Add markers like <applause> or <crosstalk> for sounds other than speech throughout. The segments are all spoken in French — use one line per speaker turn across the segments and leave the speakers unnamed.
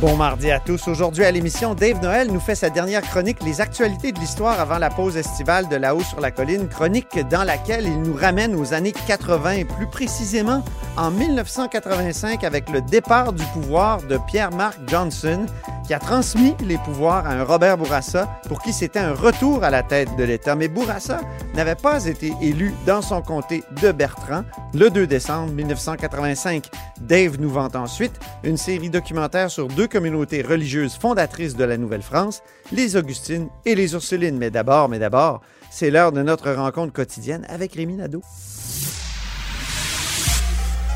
Bon mardi à tous. Aujourd'hui à l'émission, Dave Noël nous fait sa dernière chronique Les actualités de l'histoire avant la pause estivale de là-haut sur la colline, chronique dans laquelle il nous ramène aux années 80 et plus précisément en 1985 avec le départ du pouvoir de Pierre-Marc Johnson qui a transmis les pouvoirs à un Robert Bourassa pour qui c'était un retour à la tête de l'État. Mais Bourassa n'avait pas été élu dans son comté de Bertrand le 2 décembre 1985. Dave nous vante ensuite une série documentaire sur deux communautés religieuses fondatrices de la Nouvelle-France, les Augustines et les Ursulines. Mais d'abord, mais d'abord, c'est l'heure de notre rencontre quotidienne avec Rémi Nadeau.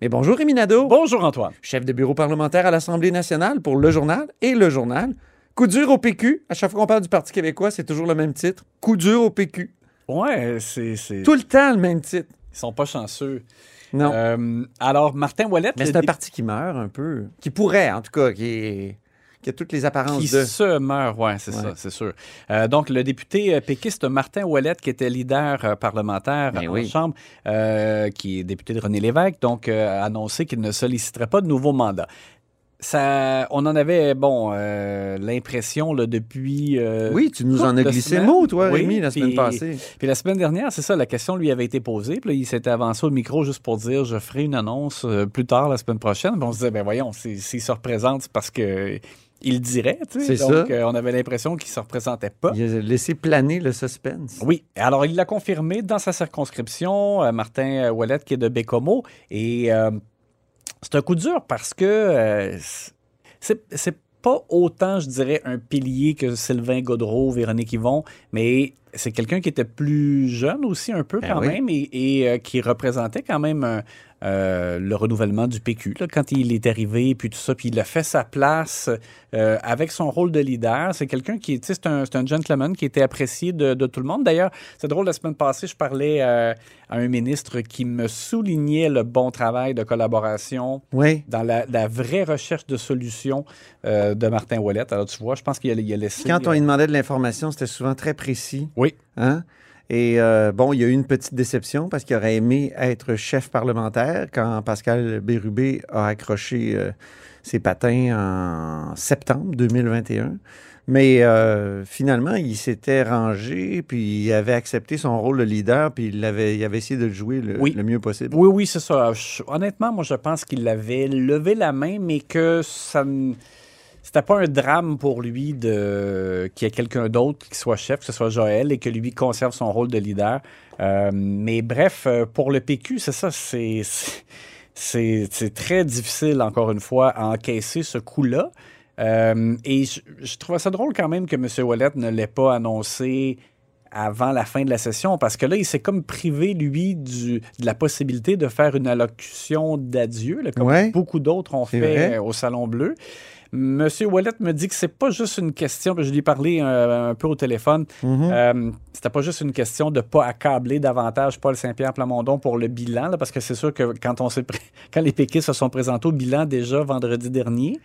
Mais bonjour Rémi Nadeau.
Bonjour, Antoine.
chef de bureau parlementaire à l'Assemblée nationale pour Le Journal et Le Journal. Coup dur au PQ. À chaque fois qu'on parle du Parti québécois, c'est toujours le même titre. Coup dur au PQ.
Ouais, c'est. c'est-
Tout le temps le même titre.
Ils sont pas chanceux.
Non.
Euh, alors, Martin Ouellet.
Mais c'est un
dé-
parti qui meurt un peu. Qui pourrait, en tout cas, qui, est- qui a toutes les apparences
qui
de.
se meurt, ouais, c'est
Ouais.
ça, c'est sûr. Euh, donc, le député euh, péquiste Martin Ouellet, qui était leader euh, parlementaire
Ben
en
oui.
Chambre, euh, qui est député de René Lévesque, donc a annoncé qu'il ne solliciterait pas de nouveau mandat. Ça, on en avait, bon, euh, l'impression depuis. euh,
Oui, tu nous en as glissé mot, toi,
Oui,
Rémi, la semaine passée.
Puis la semaine dernière, c'est ça, la question lui avait été posée. Puis là, il s'était avancé au micro juste pour dire je ferai une annonce plus tard la semaine prochaine. Puis on se disait, ben voyons, s'il se représente, c'est parce que il dirait. tu sais.
C'est
Donc,
ça.
euh, on avait l'impression qu'il se représentait pas.
Il a laissé planer le suspense.
Oui, alors il l'a confirmé dans sa circonscription, euh, Martin Ouellet, qui est de Bécomo. Et euh, c'est un coup dur parce que euh, c'est c'est pas autant, je dirais, un pilier que Sylvain Godreau, Véronique Yvon, mais c'est quelqu'un qui était plus jeune aussi, un peu
Ben
quand
oui.
même, et, et, euh, qui représentait quand même euh, euh, le renouvellement du PQ. là, quand il est arrivé, puis tout ça, puis il a fait sa place euh, avec son rôle de leader. C'est quelqu'un qui, tu sais, c'est un, gentleman qui était apprécié de, de tout le monde. D'ailleurs, c'est drôle, la semaine passée, je parlais euh, à un ministre qui me soulignait le bon travail de collaboration
Oui.
dans la, la vraie recherche de solutions de Martin Ouellet. Alors, tu vois, je pense qu'il a, a laissé...
Quand on lui demandait de l'information, c'était souvent très précis.
Oui.
Hein? Et euh, bon, il y a eu une petite déception parce qu'il aurait aimé être chef parlementaire quand Pascal Bérubé a accroché euh, ses patins en septembre 2021. Mais euh, finalement, il s'était rangé, puis il avait accepté son rôle de leader, puis il avait, il avait essayé de le jouer le,
Oui.
le mieux possible.
Oui, oui, c'est ça. Je- honnêtement, moi, je pense qu'il avait levé la main, mais que ça ne... C'était pas un drame pour lui de qu'il y ait quelqu'un d'autre qui soit chef, que ce soit Joël, et que lui conserve son rôle de leader. Euh, mais bref, euh, pour le PQ, c'est ça, c'est c'est- très difficile, encore une fois, à encaisser ce coup-là. Euh, et je, je trouvais ça drôle quand même que M. Wallet ne l'ait pas annoncé avant la fin de la session, parce que là, il s'est comme privé, lui, du, de la possibilité de faire une allocution d'adieu, comme
Ouais.
beaucoup d'autres ont fait
vrai.
au Salon Bleu. Monsieur Wallet me dit que c'est pas juste une question, je lui ai parlé euh, un peu au téléphone,
Mhm.
euh, c'était pas juste une question de pas accabler davantage Paul Saint-Pierre Plamondon pour le bilan, là, parce que c'est sûr que quand, on <laughs> quand les péquistes se sont présentés au bilan déjà vendredi dernier,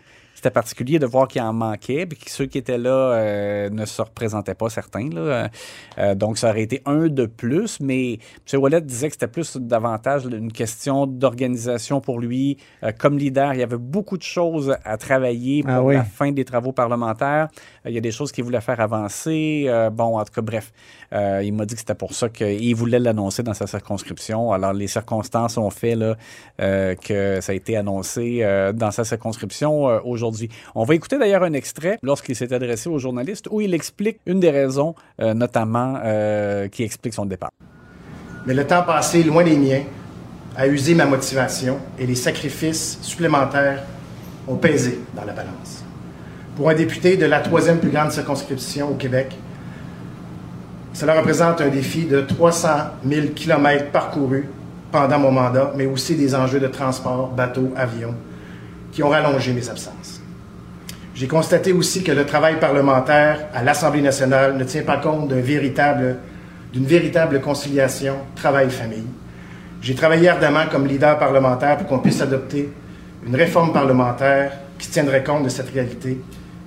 c'était particulier de voir qu'il en manquait, puis que ceux qui étaient là euh, ne se représentaient pas certains. Là. Euh, donc, ça aurait été un de plus, mais M. Wallet disait que c'était plus davantage une question d'organisation pour lui. Euh, comme leader, il y avait beaucoup de choses à travailler pour
Ah oui.
la fin des travaux parlementaires. Il y a des choses qu'il voulait faire avancer. Bon, en tout cas, bref, il m'a dit que c'était pour ça qu'il voulait l'annoncer dans sa circonscription. Alors, les circonstances ont fait là, que ça a été annoncé dans sa circonscription euh, On va écouter d'ailleurs un extrait lorsqu'il s'est adressé aux journalistes où il explique une des raisons, euh, notamment, euh, qui explique son départ.
Mais le temps passé loin des miens a usé ma motivation et les sacrifices supplémentaires ont pesé dans la balance. Pour un député de la troisième plus grande circonscription au Québec, cela représente un défi de 300 000 kilomètres parcourus pendant mon mandat, mais aussi des enjeux de transport, bateau, avion, qui ont rallongé mes absences. J'ai constaté aussi que le travail parlementaire à l'Assemblée nationale ne tient pas compte d'une véritable, conciliation travail-famille. J'ai travaillé ardemment comme leader parlementaire pour qu'on puisse adopter une réforme parlementaire qui tiendrait compte de cette réalité,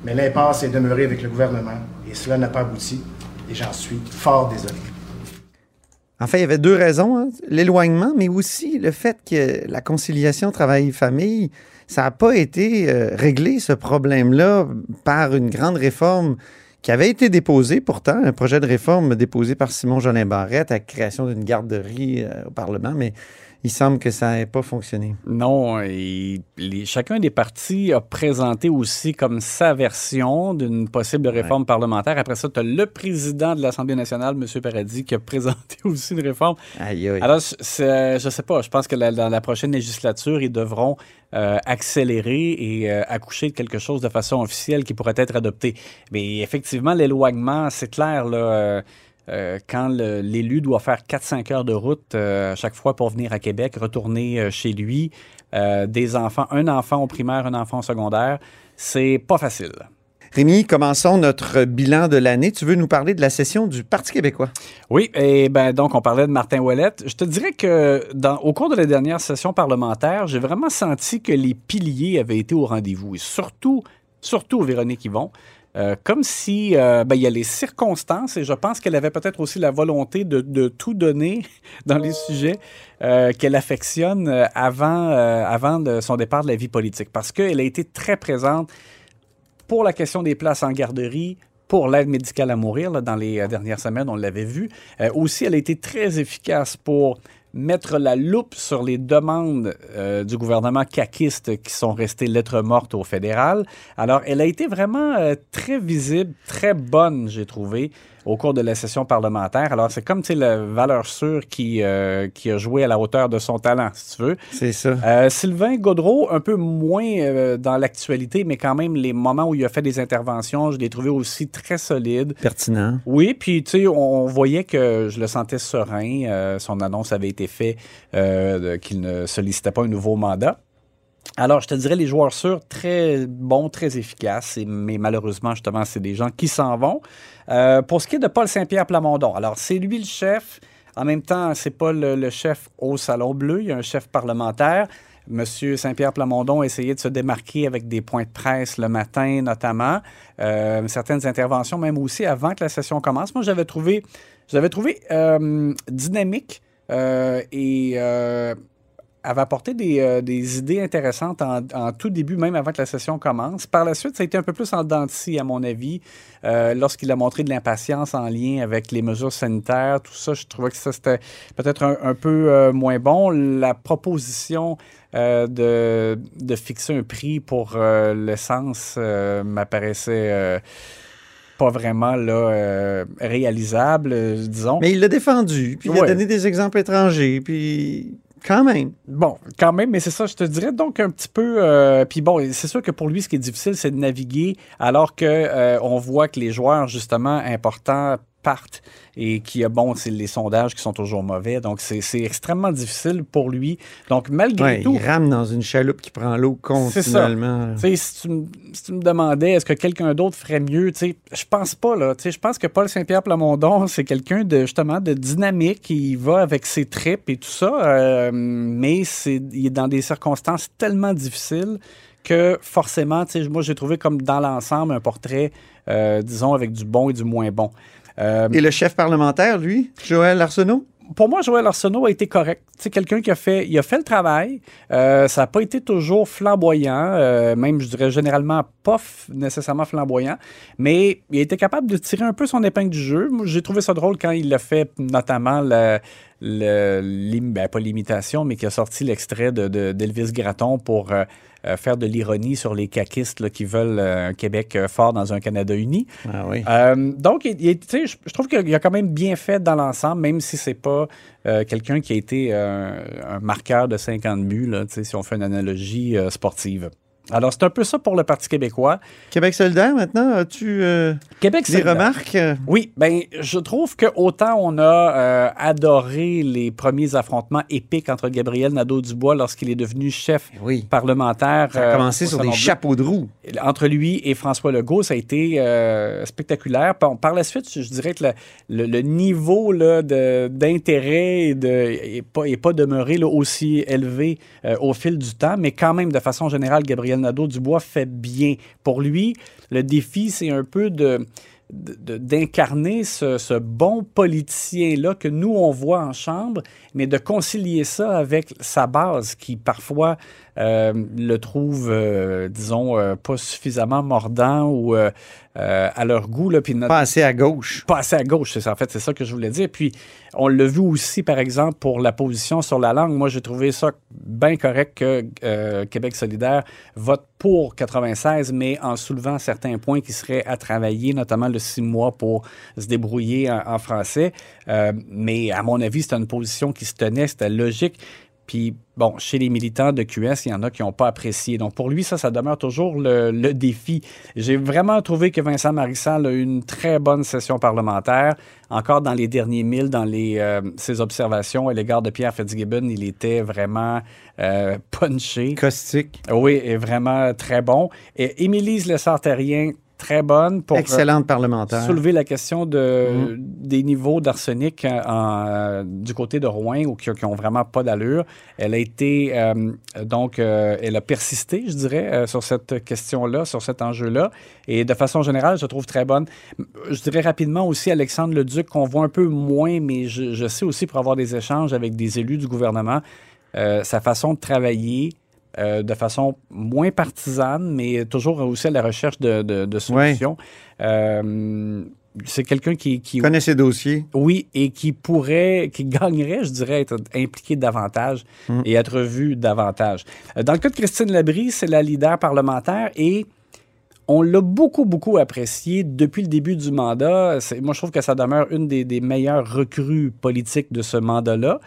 mais l'impasse est demeurée avec le gouvernement et cela n'a pas abouti et j'en suis fort désolé.
En fait, il y avait deux raisons. hein. L'éloignement, mais aussi le fait que la conciliation travail-famille, ça n'a pas été euh, réglé, ce problème-là, par une grande réforme qui avait été déposée pourtant, un projet de réforme déposé par Simon Jolin Barrette à la création d'une garderie euh, au Parlement, mais il semble que ça n'ait pas fonctionné.
Non, et les- chacun des partis a présenté aussi comme sa version d'une possible réforme parlementaire. Après ça, tu as le président de l'Assemblée nationale, M. Paradis, qui a présenté <laughs> aussi une réforme.
Aïe, aïe.
Alors, c'est- je sais pas, je pense que la- dans la prochaine législature, ils devront euh, accélérer et euh, accoucher de quelque chose de façon officielle qui pourrait être adopté. Mais effectivement, l'éloignement, c'est clair, là. euh, euh, quand l'élu doit faire 4-5 heures de route euh, à chaque fois pour venir à Québec, retourner euh, chez lui, des enfants, un enfant au primaire, un enfant au secondaire, c'est pas facile.
Rémi, commençons notre bilan de l'année. Tu veux nous parler de la session du Parti québécois?
Oui, et ben donc on parlait de Martin Ouellette. Je te dirais que dans, au cours de la dernière session parlementaire, j'ai vraiment senti que les piliers avaient été au rendez-vous et surtout, surtout Véronique Yvon. Euh, comme si euh, ben, il y a les circonstances et je pense qu'elle avait peut-être aussi la volonté de, tout donner <laughs> dans les sujets euh, qu'elle affectionne avant, son départ de la vie politique parce qu'elle a été très présente pour la question des places en garderie, pour l'aide médicale à mourir, dans les dernières semaines, on l'avait vu. Aussi, elle a été très efficace pour mettre la loupe sur les demandes euh, du gouvernement caquiste qui sont restées lettres mortes au fédéral. Alors, elle a été vraiment euh, très visible, très bonne, j'ai trouvé, au cours de la session parlementaire. Alors, c'est comme, tu sais, la valeur sûre qui, euh, qui a joué à la hauteur de son talent, si tu veux.
C'est ça.
Euh, Sylvain Gaudreau, un peu moins euh, dans l'actualité, mais quand même, les moments où il a fait des interventions, je l'ai trouvé aussi très solide.
Pertinent.
Oui, puis tu sais, on, on voyait que je le sentais serein. Son annonce avait été faite qu'il ne sollicitait pas un nouveau mandat. Alors, je te dirais, les joueurs sûrs, très bons, très efficaces, mais malheureusement, justement, c'est des gens qui s'en vont. Euh, pour ce qui est de Paul Saint-Pierre Plamondon, alors, c'est lui le chef. En même temps, c'est pas le, chef au Salon Bleu, il y a un chef parlementaire. Monsieur Saint-Pierre Plamondon a essayé de se démarquer avec des points de presse le matin, notamment. Euh, certaines interventions, même aussi avant que la session commence. Moi, j'avais trouvé, trouvé euh, dynamique et avait apporté des, euh, des idées intéressantes en, en tout début, même avant que la session commence. Par la suite, ça a été un peu plus en dents de scie, à mon avis, euh, lorsqu'il a montré de l'impatience en lien avec les mesures sanitaires. Tout ça, je trouvais que ça, c'était peut-être un, un peu euh, moins bon. La proposition de, de fixer un prix pour l'essence m'apparaissait... pas vraiment là, euh, réalisable, euh, disons.
Mais il l'a défendu, puis il a donné des exemples étrangers, puis quand même.
Bon, quand même, mais c'est ça, je te dirais donc un petit peu. euh, Puis bon, c'est sûr que pour lui, ce qui est difficile, c'est de naviguer, alors que euh, on voit que les joueurs justement importants partent et qu'il y a bon, c'est les sondages qui sont toujours mauvais, donc c'est extrêmement difficile pour lui. Donc malgré
Ouais,
tout,
il rame dans une chaloupe qui prend l'eau
ça.
continuellement.
Tu sais, si tu, me- si tu me demandais est-ce que quelqu'un d'autre ferait mieux, tu sais, je pense pas là. Tu sais, je pense que Paul Saint-Pierre Plamondon, c'est quelqu'un de justement de dynamique. Il va avec ses tripes et tout ça, euh, mais c'est il est dans des circonstances tellement difficiles que forcément, tu sais, moi j'ai trouvé comme dans l'ensemble un portrait, euh, disons avec du bon et du moins bon. Euh,
Et le chef parlementaire, lui, Joël Arsenault?
pour moi, Joël Arsenault a été correct. C'est quelqu'un qui a fait, il a fait le travail. Euh, ça n'a pas été toujours flamboyant, euh, même, je dirais, généralement pas nécessairement flamboyant, mais il a été capable de tirer un peu son épingle du jeu. J'ai trouvé ça drôle quand il a fait notamment le- ben, pas l'imitation, mais qui a sorti l'extrait de, de- d'Elvis Gratton pour euh, euh, faire de l'ironie sur les caquistes là, qui veulent euh, un Québec euh, fort dans un Canada uni.
Ah oui.
Donc, il- il- je, je trouve qu'il a quand même bien fait dans l'ensemble, même si c'est pas quelqu'un qui a été un marqueur de 50 buts, là, si on fait une analogie sportive. Alors, c'est un peu ça pour le Parti québécois.
Québec solidaire, maintenant, as-tu euh,
Québec
des
solidaire.
remarques?
Oui, ben je trouve que autant on a euh, adoré les premiers affrontements épiques entre Gabriel Nadeau-Dubois lorsqu'il est devenu chef
Oui.
parlementaire.
Ça a
euh,
commencé sur des chapeaux de roue.
Entre lui et François Legault, ça a été spectaculaire. Par, par la suite, je dirais que le, le- le niveau d'intérêt n'est pas, est pas demeuré là, aussi élevé au fil du temps, mais quand même, de façon générale, Gabriel Nadeau-Dubois fait bien. Pour lui, le défi, c'est un peu de d'incarner ce, ce bon politicien-là que nous, on voit en chambre, mais de concilier ça avec sa base qui, parfois, euh, le trouve, euh, disons, euh, pas suffisamment mordant ou à leur goût. Là, notre-
Pas assez à gauche.
pas assez à gauche, c'est ça. En fait, c'est ça que je voulais dire. Puis, on l'a vu aussi, par exemple, pour la position sur la langue. Moi, j'ai trouvé ça bien correct que Québec solidaire vote pour 96, mais en soulevant certains points qui seraient à travailler, notamment le six mois pour se débrouiller en, en français. Mais à mon avis, c'était une position qui se tenait, c'était logique. Puis, bon, chez les militants de QS, il y en a qui n'ont pas apprécié. Donc, pour lui, ça, ça demeure toujours le, le défi. J'ai vraiment trouvé que Vincent Marissal a eu une très bonne session parlementaire. Encore dans les derniers milles, dans les, euh, ses observations à l'égard de Pierre Fitzgibbon, il était vraiment euh, punché.
Caustique.
Oui, et vraiment très bon. Et Émilise Lessard-Terrien, très bonne pour... euh,
Excellente parlementaire.
soulever la question de, des niveaux d'arsenic euh, euh, du côté de Rouen ou qui, qui ont vraiment pas d'allure. Elle a été euh, donc euh, elle a persisté, je dirais, sur cette question-là, sur cet enjeu-là. Et de façon générale, je trouve très bonne. Je dirais rapidement aussi Alexandre Leduc qu'on voit un peu moins, mais je, je sais aussi pour avoir des échanges avec des élus du gouvernement, sa façon de travailler. Euh, de façon moins partisane, mais toujours aussi à la recherche de, de- de solutions. Euh, c'est quelqu'un qui, qui
connaît ses dossiers.
oui, et qui pourrait, qui gagnerait, je dirais, être impliqué davantage et être vu davantage. Euh, Dans le cas de Christine Labrie, c'est la leader parlementaire et on l'a beaucoup, beaucoup apprécié depuis le début du mandat. Moi, je trouve que ça demeure une des, des meilleures recrues politiques de ce mandat-là,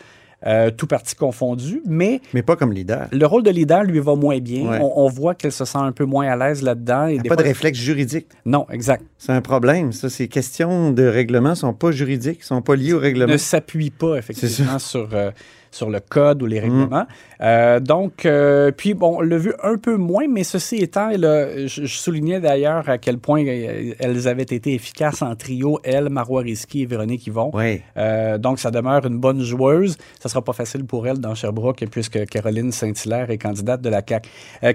euh, tout parti confondu, mais
Mais pas comme leader.
le rôle de leader lui va moins bien.
Ouais.
On, on voit qu'elle se sent un peu moins à l'aise là-dedans. et
Il n'y
des
a pas de réflexe juridique.
Non, exact.
C'est un problème. Ça, ces questions de règlement sont pas juridiques, sont pas liées au règlement.
ne s'appuie pas effectivement sur, euh, sur le code ou les règlements. Euh, donc, euh, puis bon, on l'a vu un peu moins, mais ceci étant, je, je soulignais d'ailleurs à quel point euh, elles avaient été efficaces en trio, elle, Marois Risky et Véronique Yvon.
Oui.
Euh, donc, ça demeure une bonne joueuse. Ça sera pas facile pour elle dans Sherbrooke, puisque Caroline Saint-Hilaire est candidate de la CAQ.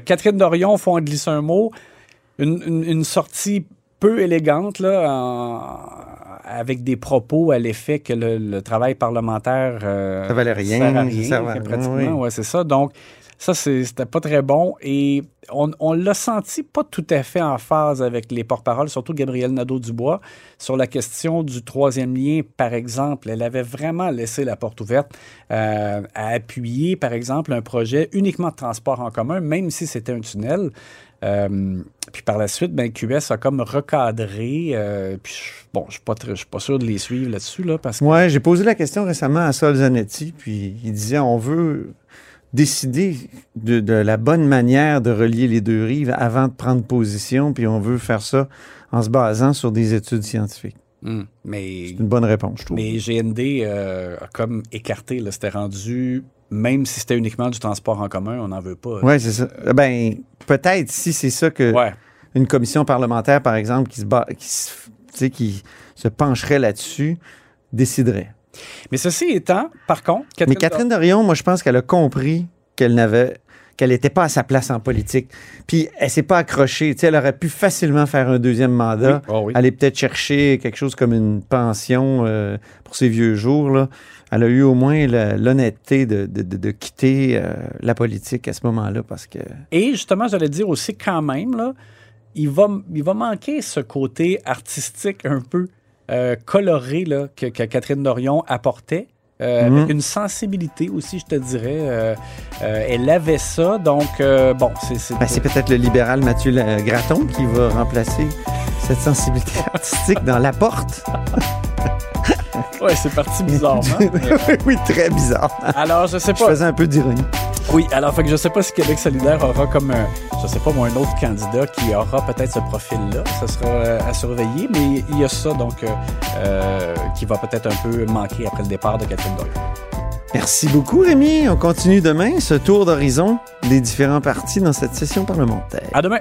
Catherine Dorion, faut en glisser un mot? Une, une- une sortie peu élégante, là, en- avec des propos à l'effet que le, le travail parlementaire euh,
Ça valait rien,
sert à
ça
rien,
rien,
pratiquement.
oui.
Ouais, c'est ça. Donc, ça, c'était pas très bon. Et on, on l'a senti pas tout à fait en phase avec les porte-paroles, surtout Gabriel Nadeau-Dubois, sur la question du troisième lien, par exemple. Elle avait vraiment laissé la porte ouverte euh, à appuyer, par exemple, un projet uniquement de transport en commun, même si c'était un tunnel. Euh, puis par la suite, ben, QS a comme recadré. euh, puis je- bon, je je suis pas sûr de les suivre là-dessus, là, parce que
Ouais, j'ai posé la question récemment à Sol Zanetti, puis il disait on veut décider de, de la bonne manière de relier les deux rives avant de prendre position, puis on veut faire ça en se basant sur des études scientifiques.
Mais
C'est une bonne réponse, je trouve.
Mais GND euh, a comme écarté, c'était rendu, même si c'était uniquement du transport en commun, on n'en veut pas.
Oui, c'est ça. Euh, Ben, peut-être si c'est ça que
Ouais.
une commission parlementaire, par exemple, qui se, ba- qui se, qui pencherait là-dessus, déciderait.
Mais ceci étant, par contre, Catherine,
Mais Catherine Dorion, moi, je pense qu'elle a compris qu'elle n'avait qu'elle n'était pas à sa place en politique. Puis elle s'est pas accrochée. Tu sais, elle aurait pu facilement faire un deuxième mandat.
Oui. Oh oui.
Aller peut-être chercher quelque chose comme une pension euh, pour ses vieux jours. Là. Elle a eu au moins l'honnêteté de, de- de- de quitter euh, la politique à ce moment-là parce que
Et justement, j'allais dire aussi quand même, là, il va, il va manquer ce côté artistique un peu euh, coloré là, que, que Catherine Dorion apportait. euh,
Mhm.
Avec une sensibilité aussi, je te dirais. Elle avait ça, donc bon, c'est... c'est-
Ben, c'est peut-être le libéral Mathieu Gratton qui va remplacer cette sensibilité <laughs> artistique dans la porte. <laughs> <laughs>
Ouais, c'est parti bizarrement. <laughs>
oui, très bizarre.
Alors, je sais
Je
pas.
faisais un peu d'ironie.
Oui, alors fait que je sais pas si Québec solidaire aura comme un, je sais pas moi, un autre candidat qui aura peut-être ce profil-là. Ça sera euh, à surveiller, mais il y a ça donc euh, euh, qui va peut-être un peu manquer après le départ de Catherine Doyle.
Merci beaucoup, Rémi. On continue demain ce tour d'horizon des différents partis dans cette session parlementaire.
À demain.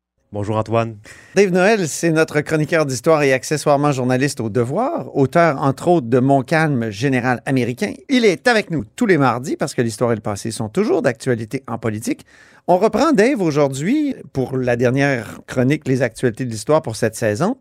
Bonjour Antoine.
Dave Noël, c'est notre chroniqueur d'histoire et accessoirement journaliste au devoir, auteur entre autres de Mon calme général américain. Il est avec nous tous les mardis parce que l'histoire et le passé sont toujours d'actualité en politique. On reprend Dave aujourd'hui pour la dernière chronique Les actualités de l'histoire pour cette saison.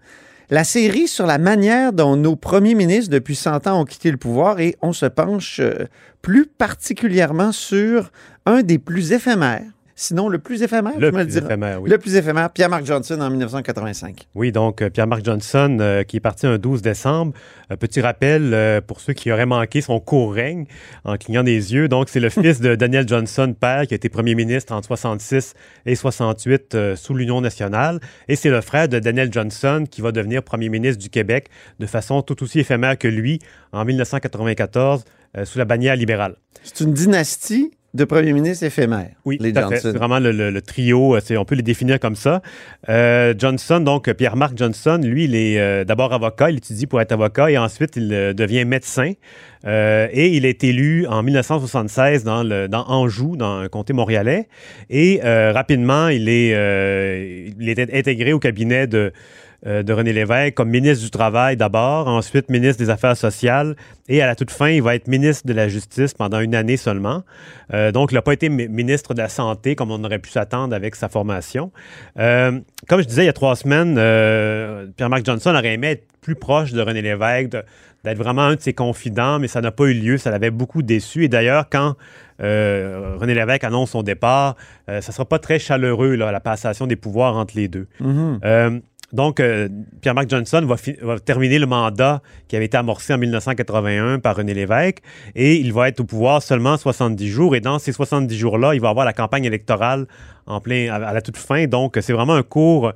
La série sur la manière dont nos premiers ministres depuis 100 ans ont quitté le pouvoir et on se penche euh, plus particulièrement sur un des plus éphémères, sinon le plus éphémère,
Le
me le
plus
diras.
éphémère, oui.
Le plus éphémère, Pierre-Marc Johnson en 1985.
Oui, donc euh, Pierre-Marc Johnson, euh, qui est parti un 12 décembre. Un petit rappel euh, pour ceux qui auraient manqué son court règne en clignant des yeux. Donc, c'est le <laughs> fils de Daniel Johnson, père, qui a été premier ministre entre 66 et 68 euh, sous l'Union nationale. Et c'est le frère de Daniel Johnson qui va devenir premier ministre du Québec de façon tout aussi éphémère que lui en 1994 euh, sous la bannière libérale.
C'est une dynastie de premiers ministres éphémères.
Oui,
les
fait.
Johnson.
C'est vraiment le, le- le trio, euh, on peut les définir comme ça. Euh, Johnson, donc Pierre-Marc Johnson, lui, il est euh, d'abord avocat, il étudie pour être avocat et ensuite il euh, devient médecin. Et il est élu en 1976 dans, le, dans Anjou, dans un comté montréalais. Et rapidement, il est, il est intégré au cabinet de, euh, de René Lévesque comme ministre du Travail d'abord, ensuite ministre des Affaires sociales, et à la toute fin, il va être ministre de la Justice pendant une année seulement. Euh, donc, il n'a pas été mi- ministre de la Santé comme on aurait pu s'attendre avec sa formation. Euh, comme je disais il y a trois semaines, Pierre-Marc Johnson aurait aimé être plus proche de René Lévesque, d'être vraiment un de ses confidents, mais ça n'a pas eu lieu. Ça l'avait beaucoup déçu. Et d'ailleurs, quand euh, René Lévesque annonce son départ, euh, ça ne sera pas très chaleureux, là, la passation des pouvoirs entre les deux.
Mhm.
Euh, donc, euh, Pierre-Marc Johnson va, terminer le mandat qui avait été amorcé en 1981 par René Lévesque et il va être au pouvoir seulement 70 jours. Et dans ces 70 jours-là, il va avoir la campagne électorale en plein, à, la toute fin. Donc, c'est vraiment un court,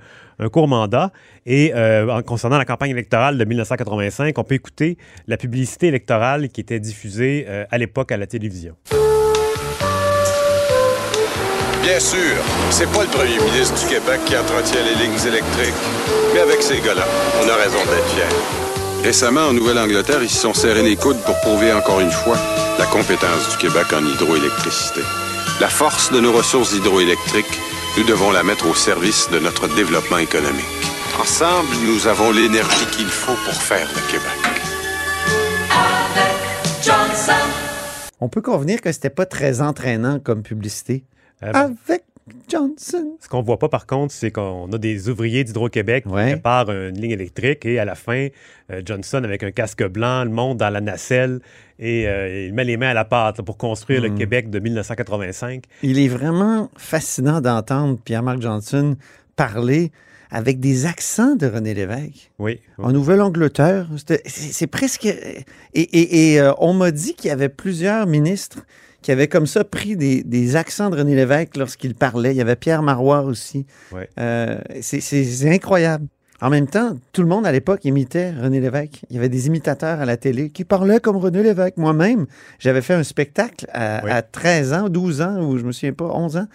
mandat. Et euh, concernant la campagne électorale de 1985, on peut écouter la publicité électorale qui était diffusée euh, à l'époque à la télévision.
Bien sûr, c'est pas le premier ministre du Québec qui entretient les lignes électriques. Mais avec ces gars-là, on a raison d'être fiers. Récemment, en Nouvelle-Angleterre, ils se sont serrés les coudes pour prouver encore une fois la compétence du Québec en hydroélectricité. La force de nos ressources hydroélectriques, nous devons la mettre au service de notre développement économique. Ensemble, nous avons l'énergie qu'il faut pour faire le Québec.
On peut convenir que c'était pas très entraînant comme publicité. Avec Johnson.
Ce qu'on voit pas, par contre, c'est qu'on a des ouvriers d'Hydro-Québec
Ouais.
qui préparent une ligne électrique et à la fin, euh, Johnson, avec un casque blanc, le monte dans la nacelle et euh, il met les mains à la pâte là, pour construire
Hmm.
le Québec de 1985.
Il est vraiment fascinant d'entendre Pierre-Marc Johnson parler avec des accents de René Lévesque.
Oui.
En Nouvelle-Angleterre, c'est c'est presque... Et, et- et, euh, on m'a dit qu'il y avait plusieurs ministres qui avaient comme ça pris des, des accents de René Lévesque lorsqu'il parlait. Il y avait Pierre Marois aussi.
Ouais.
Euh, c'est- incroyable. En même temps, tout le monde à l'époque imitait René Lévesque. Il y avait des imitateurs à la télé qui parlaient comme René Lévesque. Moi-même, j'avais fait un spectacle à,
Oui.
à 13 ans, 12 ans, ou je me souviens pas, 11 ans,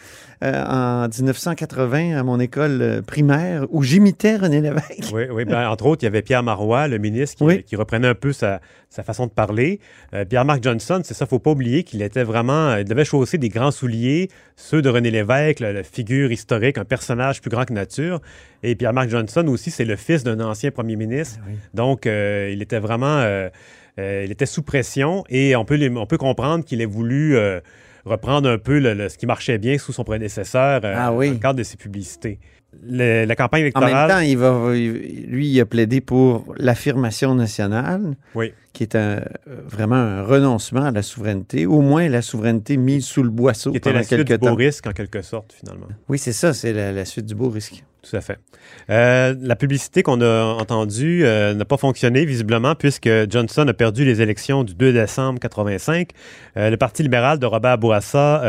euh, en 1980 à mon école euh, primaire, où j'imitais René Lévesque.
Oui, oui. Ben, entre autres, il y avait Pierre Marois, le ministre, qui,
Oui.
qui reprenait un peu sa, sa façon de parler. Euh, Pierre-Marc Johnson, c'est ça, faut pas oublier qu'il était vraiment, il devait chausser des grands souliers, ceux de René Lévesque, la, la figure historique, un personnage plus grand que nature. Et Pierre-Marc Johnson aussi, c'est le fils d'un ancien premier ministre. Donc, euh, il était vraiment... euh, euh, il était sous pression et on peut, les- on peut comprendre qu'il ait voulu euh, reprendre un peu le- le- ce qui marchait bien sous son prédécesseur euh,
Ah oui.
dans le cadre de ses publicités. Le- la campagne
En même
électorale.
temps, il va, lui, il a plaidé pour l'affirmation nationale,
Oui
qui est un, euh, vraiment un renoncement à la souveraineté, au moins la souveraineté mise sous le boisseau
qui la suite du beau risque, en quelque sorte, finalement.
Oui, c'est ça, c'est la, suite du beau risque.
Tout à fait. Euh, la publicité qu'on a entendue euh, n'a pas fonctionné, visiblement, puisque Johnson a perdu les élections du 2 décembre 85. Euh, le Parti libéral de Robert Bourassa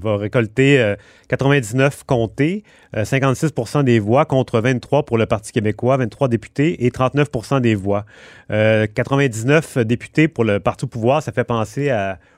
va récolter 99 comtés, 56 % des voix contre 23 pour le Parti québécois, 23 députés et 39 % des voix. 99 19 députés pour le Parti au pouvoir, ça fait penser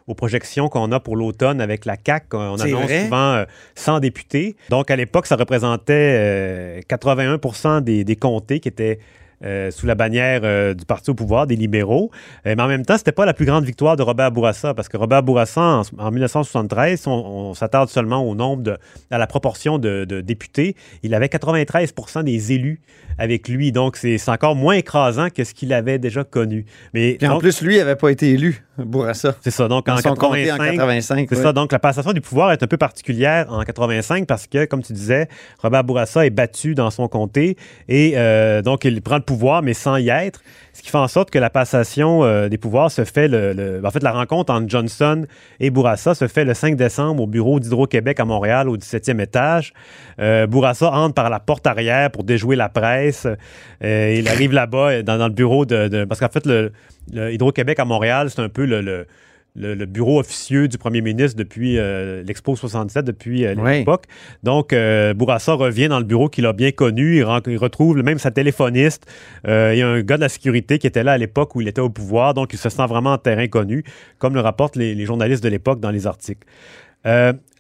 aux projections qu'on a pour l'automne avec la CAC. Euh,
on
annonce souvent euh, 100 députés. Donc, à l'époque, ça représentait euh, 81 des, des comtés qui étaient euh, sous la bannière euh, du Parti au pouvoir, des libéraux. Euh, mais en même temps, c'était pas la plus grande victoire de Robert Bourassa, parce que Robert Bourassa, en, en 1973, on, on s'attarde seulement au nombre de, à la proportion de, de députés. Il avait 93 des élus avec lui. Donc, c'est encore moins écrasant que ce qu'il avait déjà connu. Mais
Puis en
donc,
plus, lui, il n'avait pas été élu, <laughs> Bourassa.
c'est ça. Donc, en
son comté
85,
en 85.
c'est ça. Donc, la passation du pouvoir est un peu particulière en 85 parce que, comme tu disais, Robert Bourassa est battu dans son comté et euh, donc il prend le pouvoir, mais sans y être. Ce qui fait en sorte que la passation euh, des pouvoirs se fait, le, le- en fait, la rencontre entre Johnson et Bourassa se fait le 5 décembre au bureau d'Hydro-Québec à Montréal, au 17e étage. Euh, Bourassa entre par la porte arrière pour déjouer la presse. Euh, il arrive là-bas euh, dans, le bureau de, de- parce qu'en fait, le, le Hydro-Québec à Montréal, c'est un peu le, le- bureau officieux du premier ministre depuis euh, l'Expo 67, depuis euh,
Oui.
l'époque. Donc, euh, Bourassa revient dans le bureau qu'il a bien connu. Il, retrouve même sa téléphoniste. Il y a un gars de la sécurité qui était là à l'époque où il était au pouvoir. Donc, il se sent vraiment en terrain connu, comme le rapportent les, les journalistes de l'époque dans les articles.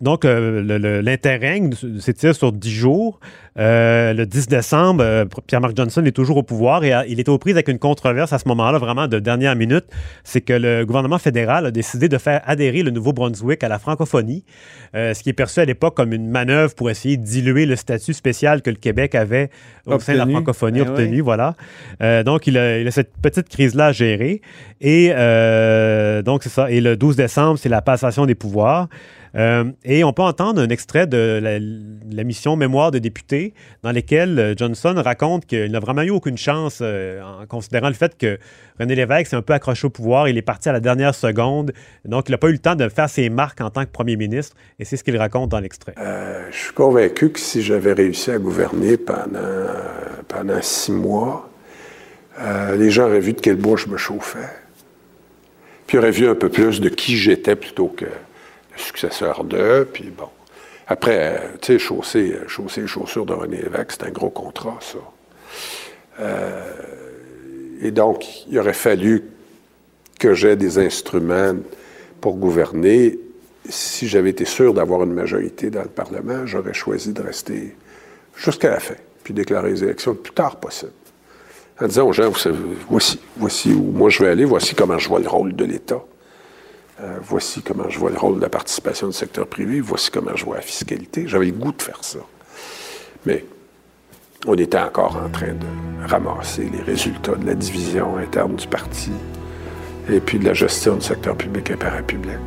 Donc, euh, l'interrègne s'étire sur 10 jours. Euh, le 10 décembre, euh, Pierre-Marc Johnson est toujours au pouvoir et a- il est aux prises avec une controverse à ce moment-là, vraiment de dernière minute. C'est que le gouvernement fédéral a décidé de faire adhérer le Nouveau-Brunswick à la francophonie, euh, ce qui est perçu à l'époque comme une manœuvre pour essayer de diluer le statut spécial que le Québec avait au sein de la francophonie
Eh
obtenue.
oui.
Voilà. Donc, il a, il a cette petite crise-là à gérer. Et donc, c'est ça. Et le 12 décembre, c'est la passation des pouvoirs. Euh, et on peut entendre un extrait de la, mission Mémoire de député dans lequel euh, Johnson raconte qu'il n'a vraiment eu aucune chance euh, en considérant le fait que René Lévesque s'est un peu accroché au pouvoir. Il est parti à la dernière seconde. Donc, il n'a pas eu le temps de faire ses marques en tant que premier ministre. Et c'est ce qu'il raconte dans l'extrait.
Euh, je suis convaincu que si j'avais réussi à gouverner pendant, six mois, les gens auraient vu de quel bois je me chauffais. Puis auraient vu un peu plus de qui j'étais plutôt que successeur d'eux. Puis bon. Après, euh, tu sais, chausser, chausser les chaussures de René Lévesque, c'est un gros contrat, ça. Euh, et donc, il aurait fallu que j'ai des instruments pour gouverner. Si j'avais été sûr d'avoir une majorité dans le Parlement, j'aurais choisi de rester jusqu'à la fin, puis déclarer les élections le plus tard possible. En disant aux gens, vous savez, voici, voici où moi je vais aller, voici comment je vois le rôle de l'État. Euh, voici comment je vois le rôle de la participation du secteur privé, voici comment je vois la fiscalité. J'avais le goût de faire ça. Mais on était encore en train de ramasser les résultats de la division interne du parti et puis de la gestion du secteur public et parapublic.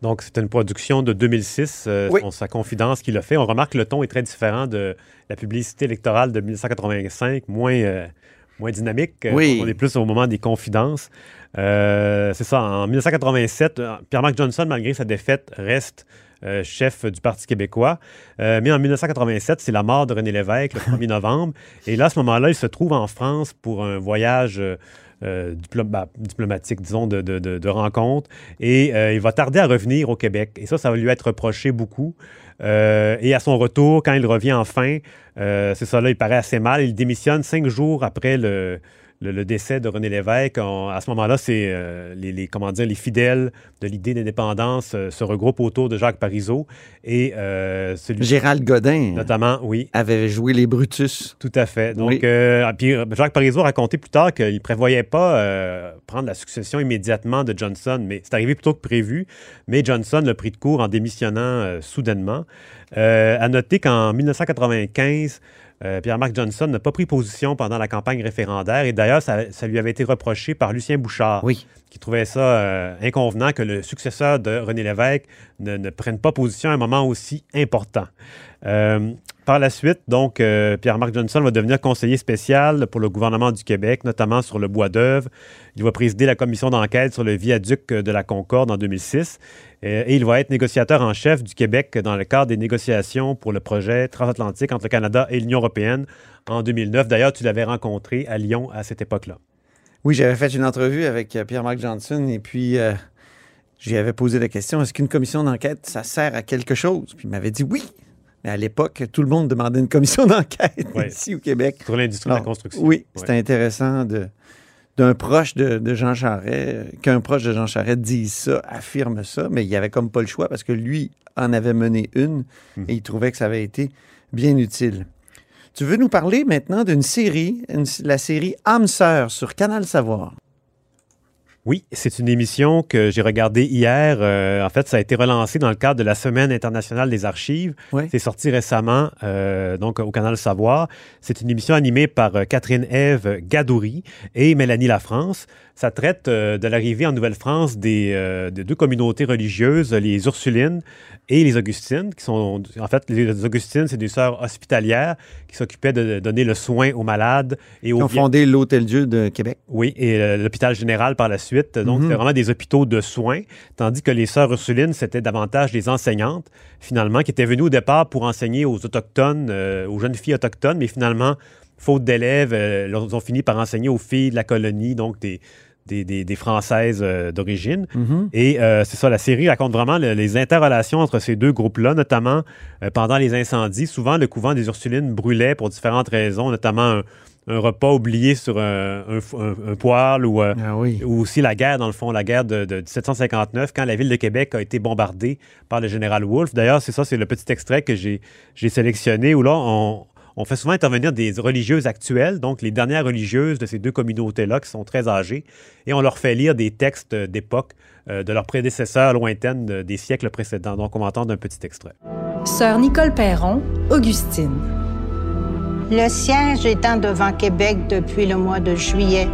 Donc, c'est une production de 2006, euh,
Oui.
son- sa confidence qu'il a fait. On remarque que le ton est très différent de la publicité électorale de 1985, moins, euh, moins dynamique. Euh,
Oui.
On est plus au moment des confidences. Euh, c'est ça, en 1987, euh, Pierre-Marc Johnson, malgré sa défaite, reste euh, chef du Parti québécois. Euh, mais en 1987, c'est la mort de René Lévesque, le 1er <laughs> novembre. Et là, à ce moment-là, il se trouve en France pour un voyage euh, diplom- bah, diplomatique, disons, de, de, de- de rencontre. Et euh, il va tarder à revenir au Québec. Et ça, ça va lui être reproché beaucoup. Euh, et à son retour, quand il revient enfin, c'est ça, là, il paraît assez mal. Il démissionne cinq jours après le, le, le décès de René Lévesque. On- à ce moment-là, c'est euh, les, les- comment dire, les fidèles de l'idée d'indépendance euh, se regroupent autour de Jacques Parizeau. Et euh, celui
Gérald Godin
notamment, oui,
avait joué les Brutus.
tout à fait. Donc,
Oui.
euh, puis Jacques Parizeau a raconté plus tard qu'il ne prévoyait pas prendre la succession immédiatement de Johnson, mais c'est arrivé plutôt que prévu. Mais Johnson l'a pris de court en démissionnant soudainement. À noter qu'en 1995, euh, Pierre-Marc Johnson n'a pas pris position pendant la campagne référendaire et d'ailleurs, ça, ça lui avait été reproché par Lucien Bouchard,
Oui.
qui trouvait ça euh, inconvenant que le successeur de René Lévesque ne, ne prenne pas position à un moment aussi important. Euh, par la suite, donc, Pierre-Marc Johnson va devenir conseiller spécial pour le gouvernement du Québec, notamment sur le bois d'œuvre. Il va présider la commission d'enquête sur le viaduc de la Concorde en 2006. Euh, et il va être négociateur en chef du Québec dans le cadre des négociations pour le projet transatlantique entre le Canada et l'Union européenne en 2009. D'ailleurs, tu l'avais rencontré à Lyon à cette époque-là.
Oui, j'avais fait une entrevue avec euh, Pierre-Marc Johnson et puis euh, j'y avais posé la question est-ce qu'une commission d'enquête, ça sert à quelque chose? Puis il m'avait dit oui. Mais à l'époque, tout le monde demandait une commission <laughs> d'enquête
Ouais.
ici au Québec.
Sur l'industrie de la construction.
Oui,
Ouais.
c'était intéressant de d'un proche de, de Jean Charest, qu'un proche de Jean Charest dise ça, affirme ça, mais il n'y avait comme pas le choix parce que lui en avait mené une
Mhm.
et il trouvait que ça avait été bien utile. Tu veux nous parler maintenant d'une série, une- la série Âme sœur sur Canal Savoir.
Oui, c'est une émission que j'ai regardée hier. Euh, en fait, ça a été relancé dans le cadre de la Semaine internationale des archives.
Oui.
C'est sorti récemment, euh, donc au canal Savoir. C'est une émission animée par euh, Catherine Ève Gadouri et Mélanie Lafrance. Ça traite euh, de l'arrivée en Nouvelle-France des, de deux communautés religieuses, les Ursulines et les Augustines, qui sont, en fait, les Augustines, c'est des sœurs hospitalières qui s'occupaient de donner le soin aux malades et aux
Qui ont fondé l'Hôtel-Dieu de Québec.
oui, et l'hôpital général par la suite. Donc,
Mhm.
c'était vraiment des hôpitaux de soins, tandis que les sœurs Ursulines, c'était davantage des enseignantes, finalement, qui étaient venues au départ pour enseigner aux Autochtones, euh, aux jeunes filles autochtones, mais finalement, faute d'élèves, euh, elles ont fini par enseigner aux filles de la colonie, donc des, des, des- des Françaises euh, d'origine.
Mhm.
Et euh, c'est ça, la série raconte vraiment le- les interrelations entre ces deux groupes-là, notamment euh, pendant les incendies. Souvent, le couvent des Ursulines brûlait pour différentes raisons, notamment un, un repas oublié sur un, un poêle ou,
Ah oui.
ou aussi la guerre, dans le fond, la guerre de, de 1759, quand la ville de Québec a été bombardée par le général Wolfe. D'ailleurs, c'est ça, c'est le petit extrait que j'ai j'ai sélectionné, où là, on, on fait souvent intervenir des religieuses actuelles, donc les dernières religieuses de ces deux communautés-là qui sont très âgées, et on leur fait lire des textes d'époque euh, de leurs prédécesseurs lointaines de- des siècles précédents. Donc, on va entendre un petit extrait.
Sœur Nicole Perron, Augustine.
Le siège étant devant Québec depuis le mois de juillet,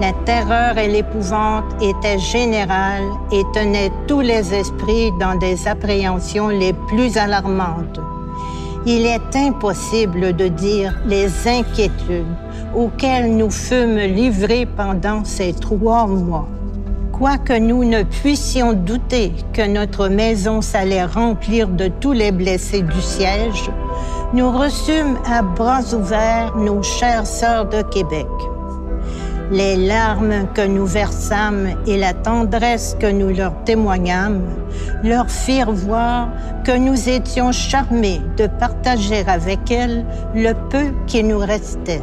la terreur et l'épouvante étaient générales et tenaient tous les esprits dans des appréhensions les plus alarmantes. Il est impossible de dire les inquiétudes auxquelles nous fûmes livrés pendant ces trois mois. Quoique nous ne puissions douter que notre maison s'allait remplir de tous les blessés du siège, nous reçûmes à bras ouverts nos chères sœurs de Québec. Les larmes que nous versâmes et la tendresse que nous leur témoignâmes leur firent voir que nous étions charmés de partager avec elles le peu qui nous restait.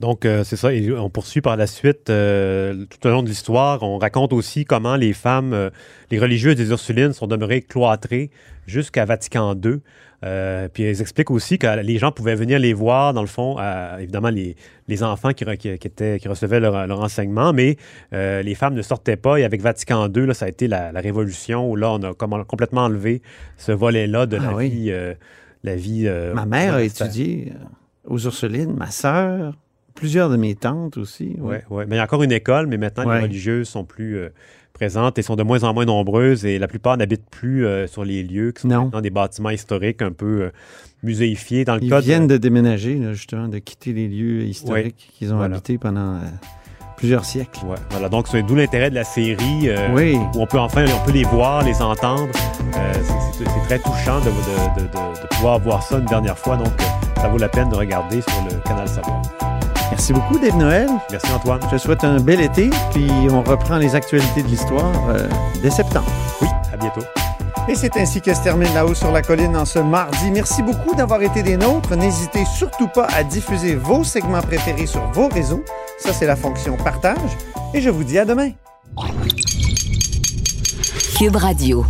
Donc, euh, c'est ça. Et on poursuit par la suite euh, tout au long de l'histoire. On raconte aussi comment les femmes, euh, les religieuses des Ursulines sont demeurées cloîtrées jusqu'à Vatican II. Euh, puis elles expliquent aussi que les gens pouvaient venir les voir, dans le fond, à- évidemment, les, les enfants qui, re- qui, qui étaient, qui recevaient leur, leur enseignement, mais euh, les femmes ne sortaient pas. Et avec Vatican II, là, ça a été la, la révolution où là, on a comme- complètement enlevé ce volet-là de
Ah
la
oui.
vie. euh, la vie
Ma mère a étudié aux Ursulines, ma sœur, plusieurs de mes tantes aussi.
Oui, ouais. Mais il y a encore une école, mais maintenant,
Ouais.
les religieuses sont plus euh, présentes et sont de moins en moins nombreuses et la plupart n'habitent plus euh, sur les lieux, qui sont
Non.
des bâtiments historiques un peu euh, muséifiés. Dans le
Ils
cas
viennent de déménager, là, justement, de quitter les lieux historiques qu'ils ont
Voilà.
habités pendant plusieurs siècles.
Ouais, voilà, donc c'est d'où l'intérêt de la série, euh,
Oui.
où on peut enfin on peut les voir, les entendre. Euh, c'est- très touchant de, de- de- pouvoir voir ça une dernière fois, donc ça vaut la peine de regarder sur le canal Savoir.
Merci beaucoup, Dave Noël.
Merci Antoine.
Je te souhaite un bel été, puis on reprend les actualités de l'histoire euh, dès septembre.
Oui, à bientôt.
Et c'est ainsi que se termine La Haut sur la Colline en ce mardi. Merci beaucoup d'avoir été des nôtres. N'hésitez surtout pas à diffuser vos segments préférés sur vos réseaux. Ça, c'est la fonction partage. Et je vous dis à demain.
Cube Radio.